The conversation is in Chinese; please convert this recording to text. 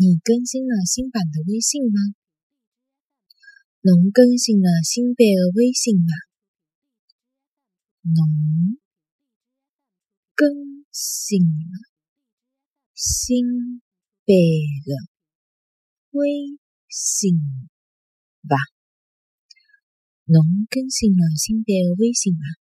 你更新了新版的微信吗？侬更新了新版的微信吗？侬更新了新版的微信吧？侬更新了新版的微信吗？